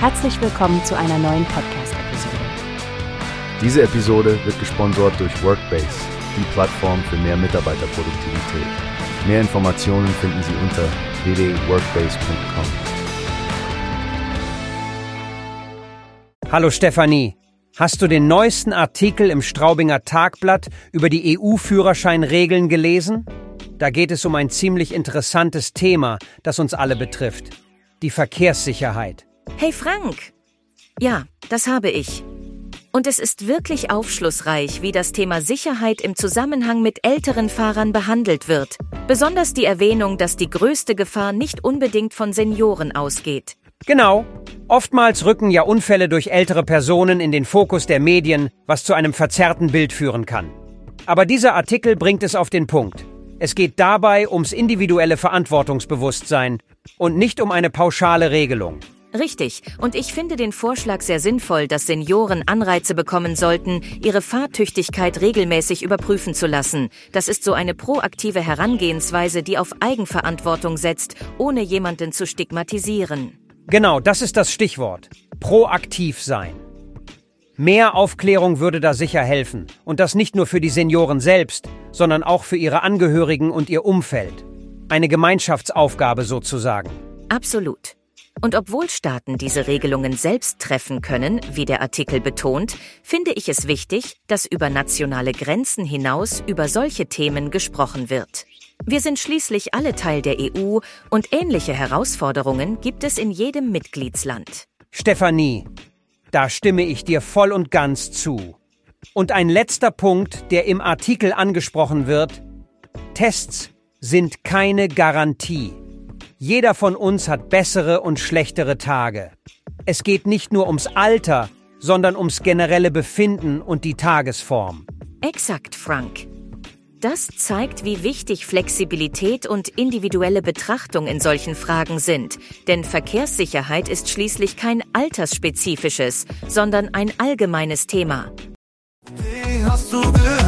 Herzlich willkommen zu einer neuen Podcast-Episode. Diese Episode wird gesponsert durch Workbase, die Plattform für mehr Mitarbeiterproduktivität. Mehr Informationen finden Sie unter www.workbase.com. Hallo Stefanie, hast du den neuesten Artikel im Straubinger Tagblatt über die EU-Führerscheinregeln gelesen? Da geht es um ein ziemlich interessantes Thema, das uns alle betrifft. Die Verkehrssicherheit. Hey Frank! Ja, das habe ich. Und es ist wirklich aufschlussreich, wie das Thema Sicherheit im Zusammenhang mit älteren Fahrern behandelt wird. Besonders die Erwähnung, dass die größte Gefahr nicht unbedingt von Senioren ausgeht. Genau. Oftmals rücken ja Unfälle durch ältere Personen in den Fokus der Medien, was zu einem verzerrten Bild führen kann. Aber dieser Artikel bringt es auf den Punkt. Es geht dabei ums individuelle Verantwortungsbewusstsein und nicht um eine pauschale Regelung. Richtig, und ich finde den Vorschlag sehr sinnvoll, dass Senioren Anreize bekommen sollten, ihre Fahrtüchtigkeit regelmäßig überprüfen zu lassen. Das ist so eine proaktive Herangehensweise, die auf Eigenverantwortung setzt, ohne jemanden zu stigmatisieren. Genau, das ist das Stichwort. Proaktiv sein. Mehr Aufklärung würde da sicher helfen. Und das nicht nur für die Senioren selbst, sondern auch für ihre Angehörigen und ihr Umfeld. Eine Gemeinschaftsaufgabe sozusagen. Absolut. Und obwohl Staaten diese Regelungen selbst treffen können, wie der Artikel betont, finde ich es wichtig, dass über nationale Grenzen hinaus über solche Themen gesprochen wird. Wir sind schließlich alle Teil der EU und ähnliche Herausforderungen gibt es in jedem Mitgliedsland. Stefanie, da stimme ich dir voll und ganz zu. Und ein letzter Punkt, der im Artikel angesprochen wird. Tests sind keine Garantie. Jeder von uns hat bessere und schlechtere Tage. Es geht nicht nur ums Alter, sondern ums generelle Befinden und die Tagesform. Exakt, Frank. Das zeigt, wie wichtig Flexibilität und individuelle Betrachtung in solchen Fragen sind. Denn Verkehrssicherheit ist schließlich kein altersspezifisches, sondern ein allgemeines Thema. Wie hast du gehört?